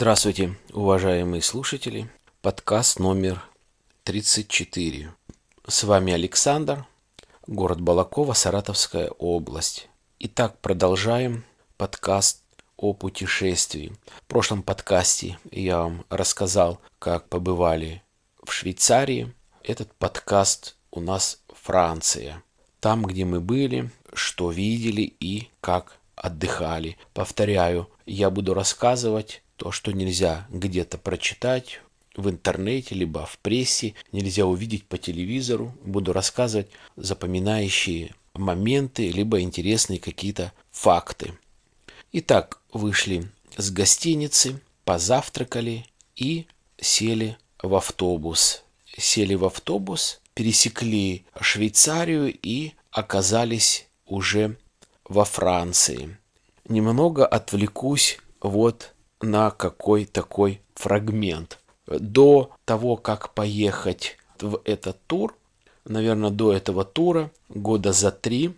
Здравствуйте, уважаемые слушатели. Подкаст номер 34. С вами Александр, город Балакова, Саратовская область. Итак, продолжаем подкаст о путешествии. В прошлом подкасте я вам рассказал, как побывали в Швейцарии. Этот подкаст у нас Франция. Там, где мы были, что видели и как отдыхали. Повторяю, я буду рассказывать то, что нельзя где-то прочитать в интернете, либо в прессе, нельзя увидеть по телевизору. Буду рассказывать запоминающие моменты, либо интересные какие-то факты. Итак, вышли с гостиницы, позавтракали и сели в автобус. Сели в автобус, пересекли Швейцарию и оказались уже во Франции. Немного отвлекусь вот на какой такой фрагмент. До того, как поехать в этот тур, наверное, до этого тура, года за три,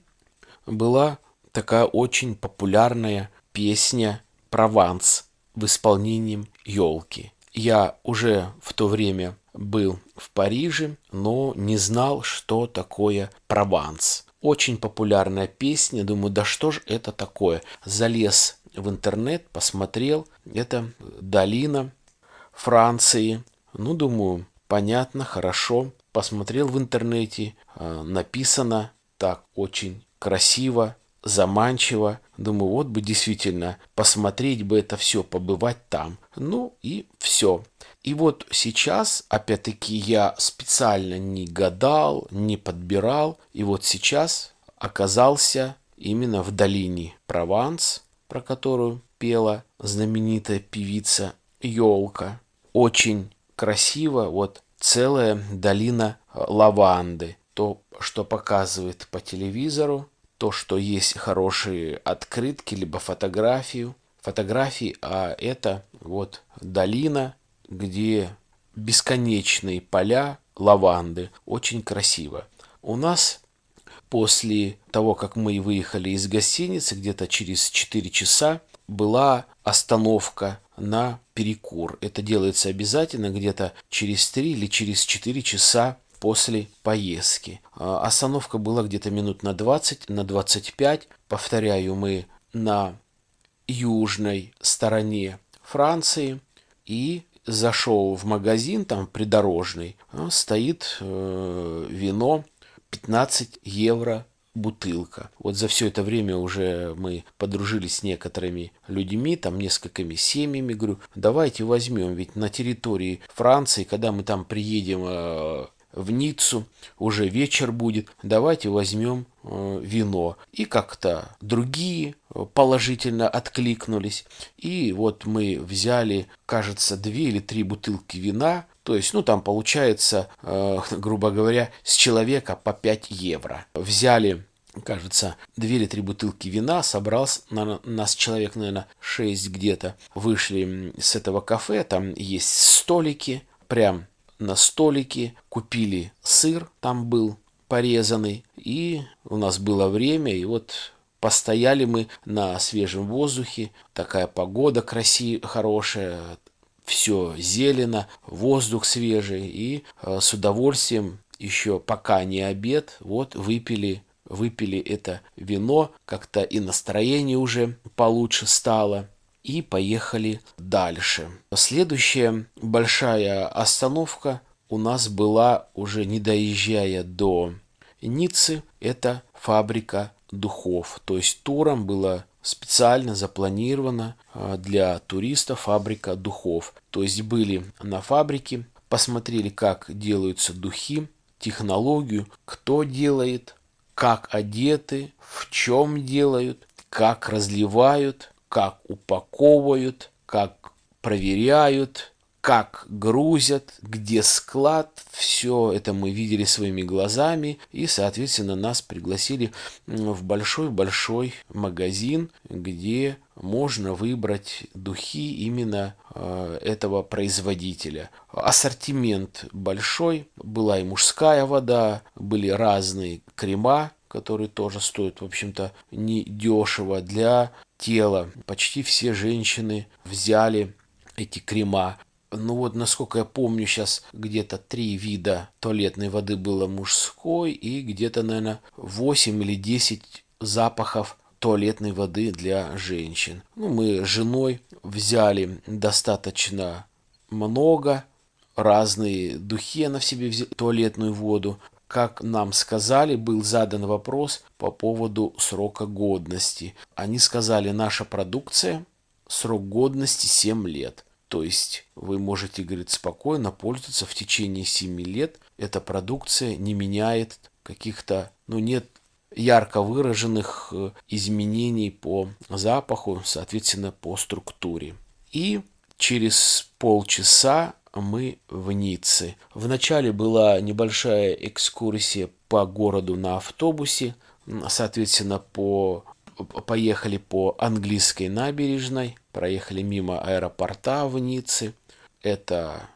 была такая очень популярная песня «Прованс» в исполнении елки. Я уже в то время был в Париже, но не знал, что такое Прованс. Очень популярная песня. Думаю, да что ж это такое? Залез в интернет, посмотрел. Это долина Франции. Ну, думаю, понятно, хорошо. Посмотрел в интернете. А, написано так очень красиво, заманчиво. Думаю, вот бы действительно посмотреть бы это все, побывать там. Ну и все. И вот сейчас, опять-таки, я специально не гадал, не подбирал. И вот сейчас оказался именно в долине Прованс, про которую пела знаменитая певица Елка. Очень красиво, вот целая долина лаванды. То, что показывает по телевизору, то, что есть хорошие открытки, либо фотографию, фотографии, а это вот долина, где бесконечные поля лаванды. Очень красиво. У нас после того, как мы выехали из гостиницы, где-то через 4 часа, была остановка на перекур. Это делается обязательно где-то через 3 или через 4 часа после поездки. А, остановка была где-то минут на 20, на 25. Повторяю, мы на южной стороне Франции. И зашел в магазин, там придорожный, а, стоит э, вино 15 евро бутылка. Вот за все это время уже мы подружились с некоторыми людьми, там несколькими семьями. Говорю, давайте возьмем, ведь на территории Франции, когда мы там приедем э, в Ниццу, уже вечер будет, давайте возьмем э, вино. И как-то другие э, положительно откликнулись. И вот мы взяли, кажется, две или три бутылки вина, то есть, ну, там получается, э, грубо говоря, с человека по 5 евро. Взяли кажется, две или три бутылки вина, собрался на нас человек, наверное, шесть где-то. Вышли с этого кафе, там есть столики, прям на столике, купили сыр, там был порезанный, и у нас было время, и вот постояли мы на свежем воздухе, такая погода красивая, хорошая, все зелено, воздух свежий, и э, с удовольствием еще пока не обед, вот выпили выпили это вино, как-то и настроение уже получше стало и поехали дальше. Следующая большая остановка у нас была уже не доезжая до Ниццы, это фабрика духов. То есть туром было специально запланировано а, для туристов фабрика духов. То есть были на фабрике, посмотрели, как делаются духи, технологию, кто делает, как одеты, в чем делают, как разливают, как упаковывают, как проверяют, как грузят, где склад, все это мы видели своими глазами, и, соответственно, нас пригласили в большой-большой магазин, где можно выбрать духи именно э, этого производителя. Ассортимент большой, была и мужская вода, были разные крема, который тоже стоит, в общем-то, не дешево для тела. Почти все женщины взяли эти крема. Ну вот, насколько я помню, сейчас где-то три вида туалетной воды было мужской и где-то, наверное, 8 или 10 запахов туалетной воды для женщин. Ну, мы с женой взяли достаточно много, разные духи на в себе взяли, туалетную воду. Как нам сказали, был задан вопрос по поводу срока годности. Они сказали, наша продукция, срок годности 7 лет. То есть вы можете, говорит, спокойно пользоваться в течение 7 лет. Эта продукция не меняет каких-то, ну нет ярко выраженных э, изменений по запаху, соответственно, по структуре. И через полчаса мы в Ницце. Вначале была небольшая экскурсия по городу на автобусе, соответственно, по поехали по английской набережной, проехали мимо аэропорта в Ницце. Это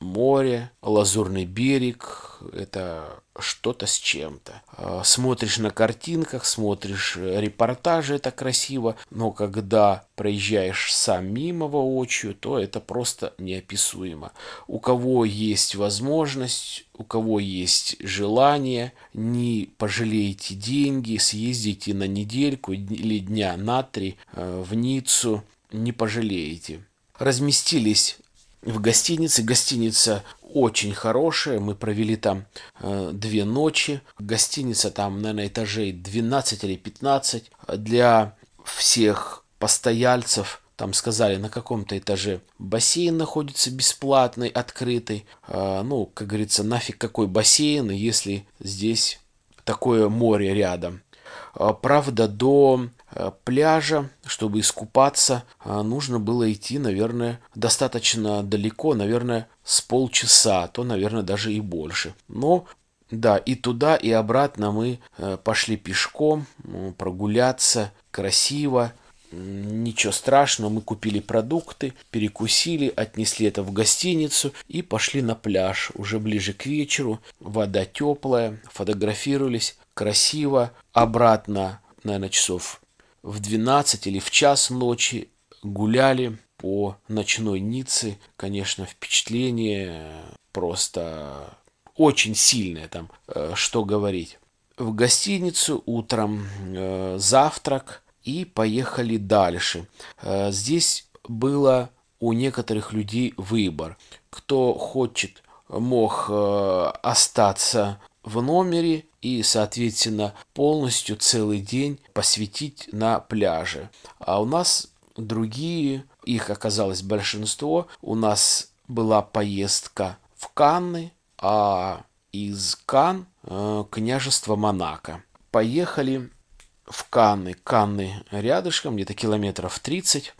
море, лазурный берег, это что-то с чем-то. А, смотришь на картинках, смотришь репортажи, это красиво, но когда проезжаешь сам мимо воочию, то это просто неописуемо. У кого есть возможность, у кого есть желание, не пожалейте деньги, съездите на недельку или дня на три а, в Ниццу, не пожалеете. Разместились в гостинице. Гостиница очень хорошая. Мы провели там э, две ночи. Гостиница там, наверное, этажей 12 или 15. Для всех постояльцев там сказали, на каком-то этаже бассейн находится бесплатный, открытый. Э, ну, как говорится, нафиг какой бассейн, если здесь такое море рядом. Э, правда, до пляжа, чтобы искупаться, э, нужно было идти, наверное, достаточно далеко, наверное, с полчаса, а то, наверное, даже и больше. Но да, и туда, и обратно мы э, пошли пешком, прогуляться, красиво, ничего страшного, мы купили продукты, перекусили, отнесли это в гостиницу и пошли на пляж. Уже ближе к вечеру, вода теплая, фотографировались, красиво. Обратно, наверное, часов в 12 или в час ночи гуляли по ночной Ницце. Конечно, впечатление просто очень сильное там, э, что говорить. В гостиницу утром э, завтрак и поехали дальше. Э, здесь было у некоторых людей выбор. Кто хочет, мог остаться в номере и, соответственно, полностью целый день посвятить на пляже. А у нас другие, их оказалось большинство. У нас была поездка в Канны, а из Кан э, княжество Монако. Поехали в Канны. Канны рядышком, где-то километров 30.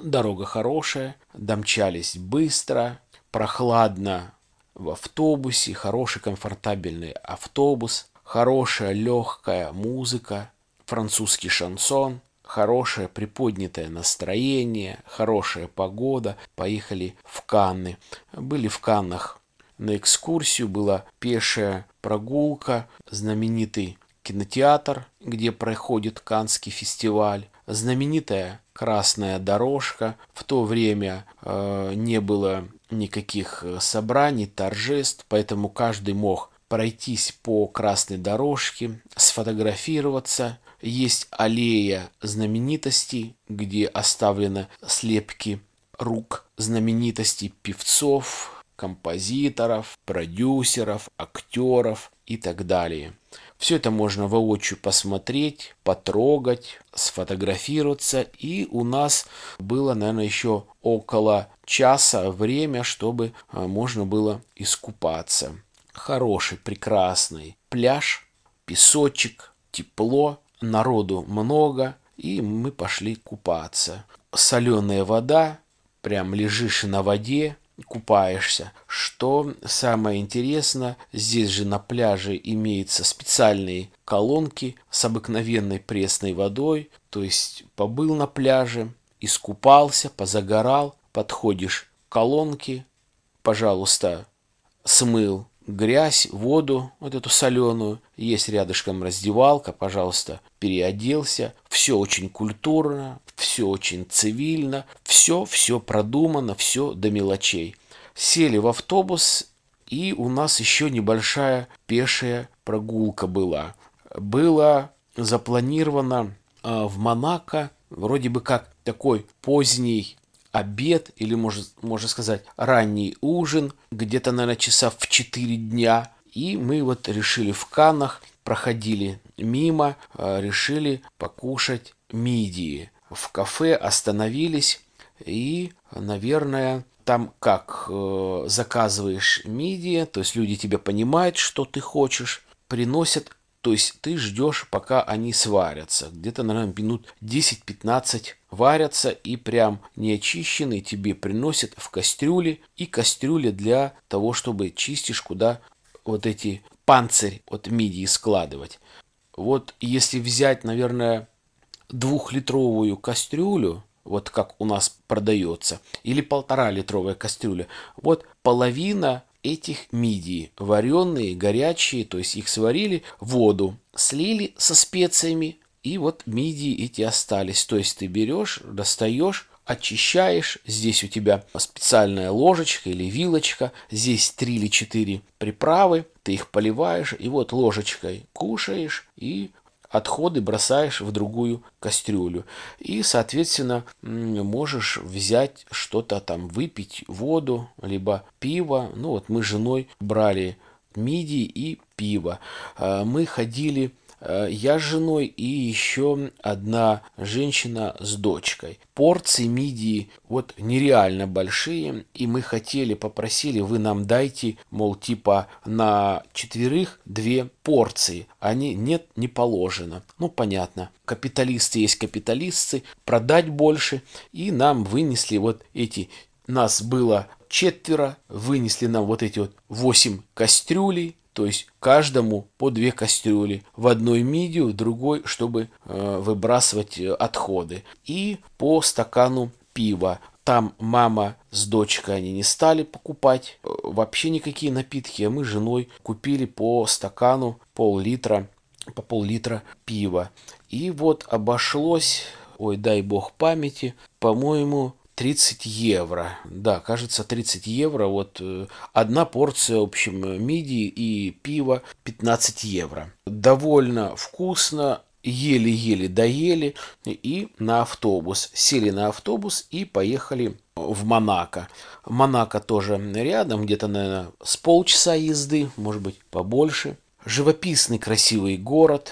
Дорога хорошая, домчались быстро, прохладно в автобусе, хороший комфортабельный автобус, хорошая легкая музыка, французский шансон, хорошее приподнятое настроение, хорошая погода. Поехали в Канны. Были в Каннах на экскурсию, была пешая прогулка, знаменитый кинотеатр, где проходит Канский фестиваль, знаменитая красная дорожка. В то время э, не было никаких э, собраний, торжеств, поэтому каждый мог пройтись по красной дорожке, сфотографироваться. Есть аллея знаменитостей, где оставлены слепки рук знаменитостей певцов, композиторов, продюсеров, актеров и так далее. Все это можно воочию посмотреть, потрогать, сфотографироваться. И у нас было, наверное, еще около часа время, чтобы а, можно было искупаться. Хороший, прекрасный пляж, песочек, тепло, народу много, и мы пошли купаться. Соленая вода, прям лежишь на воде, купаешься. Что самое интересное, здесь же на пляже имеются специальные колонки с обыкновенной пресной водой, то есть побыл на пляже, искупался, позагорал, подходишь к колонке, пожалуйста, смыл грязь, воду, вот эту соленую. Есть рядышком раздевалка, пожалуйста, переоделся. Все очень культурно, все очень цивильно, все, все продумано, все до мелочей. Сели в автобус, и у нас еще небольшая пешая прогулка была. Было запланировано э, в Монако вроде бы как такой поздний обед или, может, можно сказать, ранний ужин, где-то, наверное, часа в 4 дня. И мы вот решили в Канах, проходили мимо, э, решили покушать мидии. В кафе остановились и, наверное, там как э, заказываешь мидии, то есть люди тебя понимают, что ты хочешь, приносят то есть ты ждешь, пока они сварятся. Где-то, наверное, минут 10-15 варятся и прям неочищенные тебе приносят в кастрюле. И кастрюля для того, чтобы чистишь, куда вот эти панцирь от мидии складывать. Вот если взять, наверное, двухлитровую кастрюлю, вот как у нас продается, или полтора литровая кастрюля, вот половина этих мидий, вареные, горячие, то есть их сварили, воду слили со специями, и вот мидии эти остались. То есть ты берешь, достаешь, очищаешь. Здесь у тебя специальная ложечка или вилочка. Здесь три или четыре приправы. Ты их поливаешь и вот ложечкой кушаешь и отходы бросаешь в другую кастрюлю. И, соответственно, можешь взять что-то там, выпить воду, либо пиво. Ну вот мы с женой брали мидии и пиво. А, мы ходили я с женой и еще одна женщина с дочкой. Порции мидии вот нереально большие, и мы хотели, попросили, вы нам дайте, мол, типа на четверых две порции. Они нет, не положено. Ну, понятно. Капиталисты есть капиталисты, продать больше. И нам вынесли вот эти, нас было четверо, вынесли нам вот эти вот восемь кастрюлей, то есть каждому по две кастрюли. В одной мидию, в другой, чтобы э, выбрасывать э, отходы. И по стакану пива. Там мама с дочкой они не стали покупать э, вообще никакие напитки, а мы с женой купили по стакану пол-литра, по пол-литра пива. И вот обошлось, ой, дай бог памяти, по-моему, 30 евро. Да, кажется, 30 евро. Вот э, одна порция, в общем, мидии и пива 15 евро. Довольно вкусно, еле-еле доели и на автобус. Сели на автобус и поехали в Монако. Монако тоже рядом, где-то, наверное, с полчаса езды, может быть, побольше. Живописный красивый город,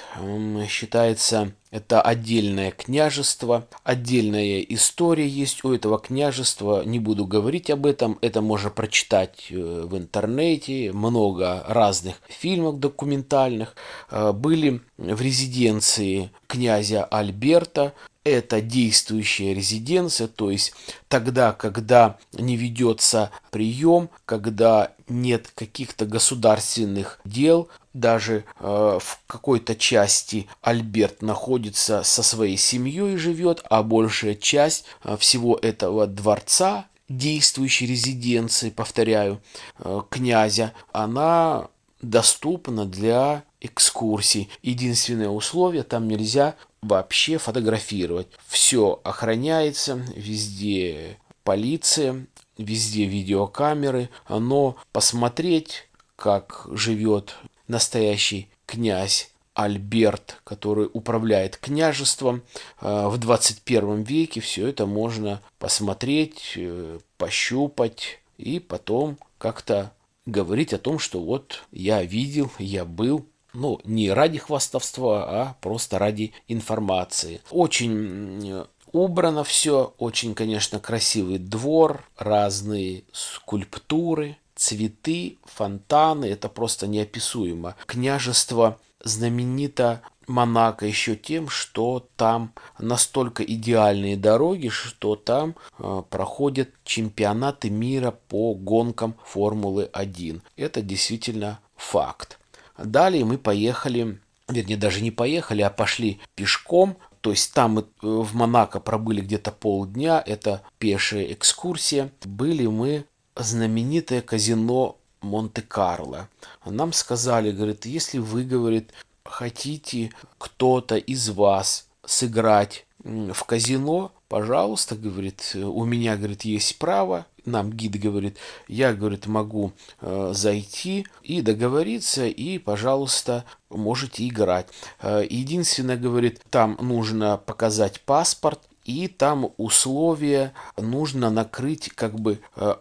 считается это отдельное княжество, отдельная история есть у этого княжества. Не буду говорить об этом, это можно прочитать э, в интернете. Много разных фильмов документальных. Э, были в резиденции князя Альберта. Это действующая резиденция, то есть тогда, когда не ведется прием, когда нет каких-то государственных дел, даже э, в какой-то части Альберт находится со своей семьей и живет, а большая часть э, всего этого дворца, действующей резиденции, повторяю, э, князя, она доступна для экскурсий. Единственное условие, там нельзя вообще фотографировать. Все охраняется, везде полиция, везде видеокамеры, но посмотреть, как живет настоящий князь Альберт, который управляет княжеством э, в 21 веке, все это можно посмотреть, э, пощупать и потом как-то говорить о том, что вот я видел, я был, ну, не ради хвастовства, а просто ради информации. Очень убрано все, очень, конечно, красивый двор, разные скульптуры, цветы, фонтаны, это просто неописуемо. Княжество знаменито Монако еще тем, что там настолько идеальные дороги, что там э, проходят чемпионаты мира по гонкам Формулы 1. Это действительно факт. Далее мы поехали, вернее даже не поехали, а пошли пешком. То есть там мы э, в Монако пробыли где-то полдня, это пешая экскурсия. Были мы знаменитое казино Монте-Карло. Нам сказали, говорит, если вы, говорит, хотите кто-то из вас сыграть в казино, пожалуйста, говорит, у меня, говорит, есть право, нам гид говорит, я, говорит, могу э, зайти и договориться, и, пожалуйста, можете играть. Э, единственное, говорит, там нужно показать паспорт, и там условия нужно накрыть как бы э,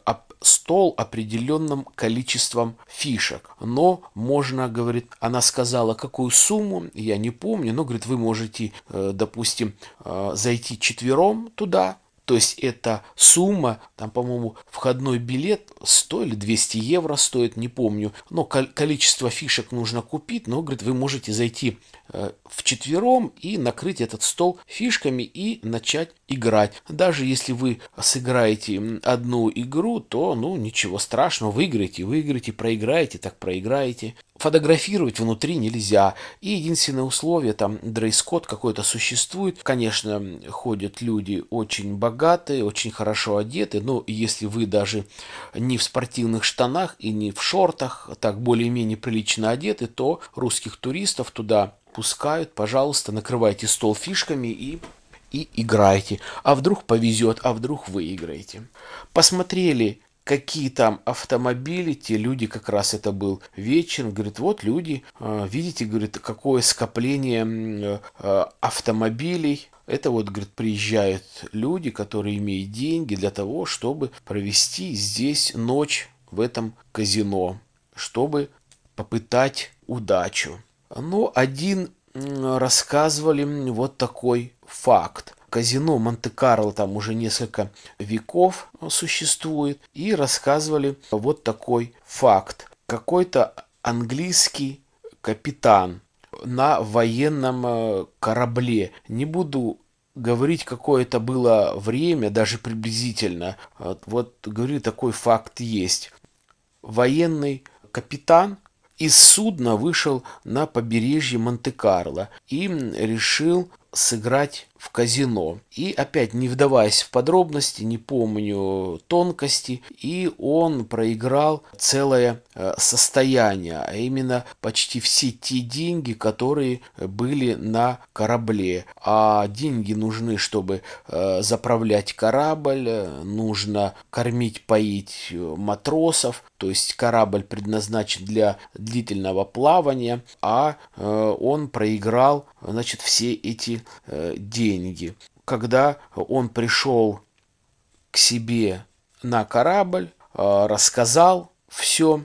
стол определенным количеством фишек. Но можно, говорит, она сказала, какую сумму, я не помню, но, говорит, вы можете, э, допустим, э, зайти четвером туда, то есть эта сумма, там, по-моему, входной билет 100 или 200 евро стоит, не помню. Но количество фишек нужно купить, но, говорит, вы можете зайти э, в четвером и накрыть этот стол фишками и начать играть. Даже если вы сыграете одну игру, то, ну, ничего страшного, выиграете, выиграете, проиграете, так проиграете фотографировать внутри нельзя. И единственное условие, там дресс-код какой-то существует. Конечно, ходят люди очень богатые, очень хорошо одеты, но если вы даже не в спортивных штанах и не в шортах, так более-менее прилично одеты, то русских туристов туда пускают. Пожалуйста, накрывайте стол фишками и и играйте. А вдруг повезет, а вдруг выиграете. Посмотрели какие там автомобили, те люди, как раз это был вечер, говорит, вот люди, а, видите, говорит, какое скопление а, автомобилей, это вот, говорит, приезжают люди, которые имеют деньги для того, чтобы провести здесь ночь в этом казино, чтобы попытать удачу. Но один рассказывали вот такой факт казино Монте-Карло там уже несколько веков существует. И рассказывали вот такой факт. Какой-то английский капитан на военном э, корабле. Не буду говорить, какое это было время, даже приблизительно. Вот, говорю, такой факт есть. Военный капитан из судна вышел на побережье Монте-Карло и решил сыграть в казино. И опять, не вдаваясь в подробности, не помню тонкости, и он проиграл целое э, состояние, а именно почти все те деньги, которые были на корабле. А деньги нужны, чтобы э, заправлять корабль, нужно кормить, поить матросов, то есть корабль предназначен для длительного плавания, а э, он проиграл значит, все эти деньги деньги. Когда он пришел к себе на корабль, а, рассказал все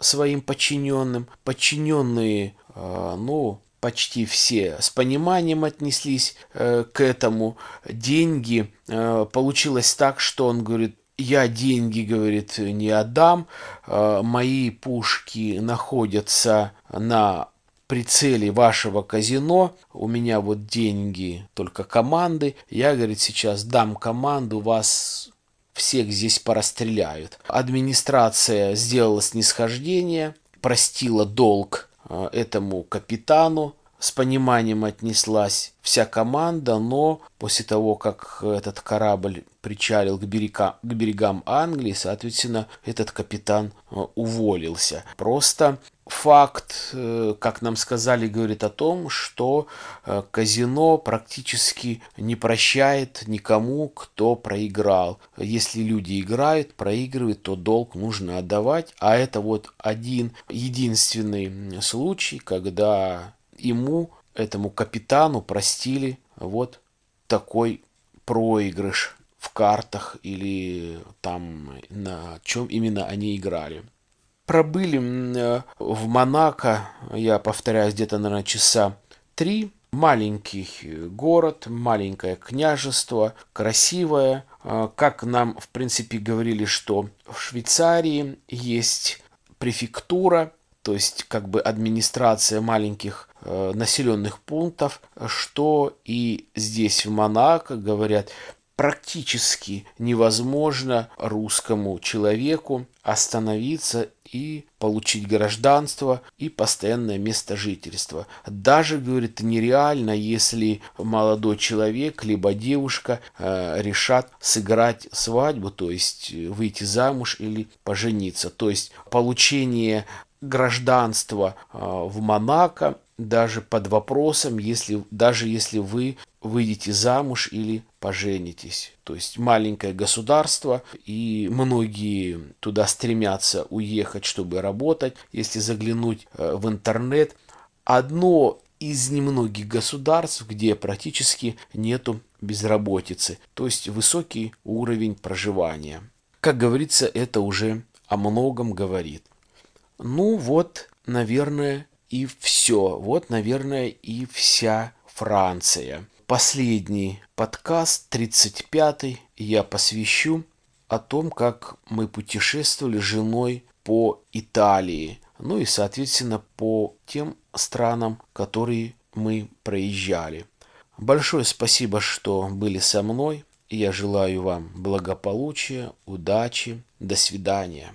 своим подчиненным. Подчиненные, а, ну, почти все с пониманием отнеслись э, к этому. Деньги э, получилось так, что он говорит, я деньги, говорит, не отдам, мои пушки находятся на прицеле вашего казино, у меня вот деньги, только команды, я, говорит, сейчас дам команду, вас всех здесь порастреляют. Администрация сделала снисхождение, простила долг э, этому капитану, с пониманием отнеслась вся команда, но после того, как этот корабль причалил к, берега, к берегам Англии, соответственно, этот капитан э, уволился. Просто факт, э, как нам сказали, говорит о том, что э, казино практически не прощает никому, кто проиграл. Если люди играют, проигрывают, то долг нужно отдавать. А это вот один единственный случай, когда ему, этому капитану, простили вот такой проигрыш в картах или там на чем именно они играли пробыли э, в Монако, я повторяюсь, где-то, наверное, часа три. Маленький город, маленькое княжество, красивое. Э, как нам, в принципе, говорили, что в Швейцарии есть префектура, то есть как бы администрация маленьких э, населенных пунктов, что и здесь в Монако говорят, практически невозможно русскому человеку остановиться и получить гражданство и постоянное место жительства. Даже, говорит, нереально, если молодой человек либо девушка э, решат сыграть свадьбу, то есть выйти замуж или пожениться. То есть получение гражданства э, в Монако даже под вопросом, если, даже если вы выйдете замуж или поженитесь. То есть маленькое государство, и многие туда стремятся уехать, чтобы работать. Если заглянуть э, в интернет, одно из немногих государств, где практически нету безработицы, то есть высокий уровень проживания. Как говорится, это уже о многом говорит. Ну вот, наверное, и все. Вот, наверное, и вся Франция. Последний подкаст, 35-й, я посвящу о том, как мы путешествовали с женой по Италии. Ну и, соответственно, по тем странам, которые мы проезжали. Большое спасибо, что были со мной. Я желаю вам благополучия, удачи. До свидания.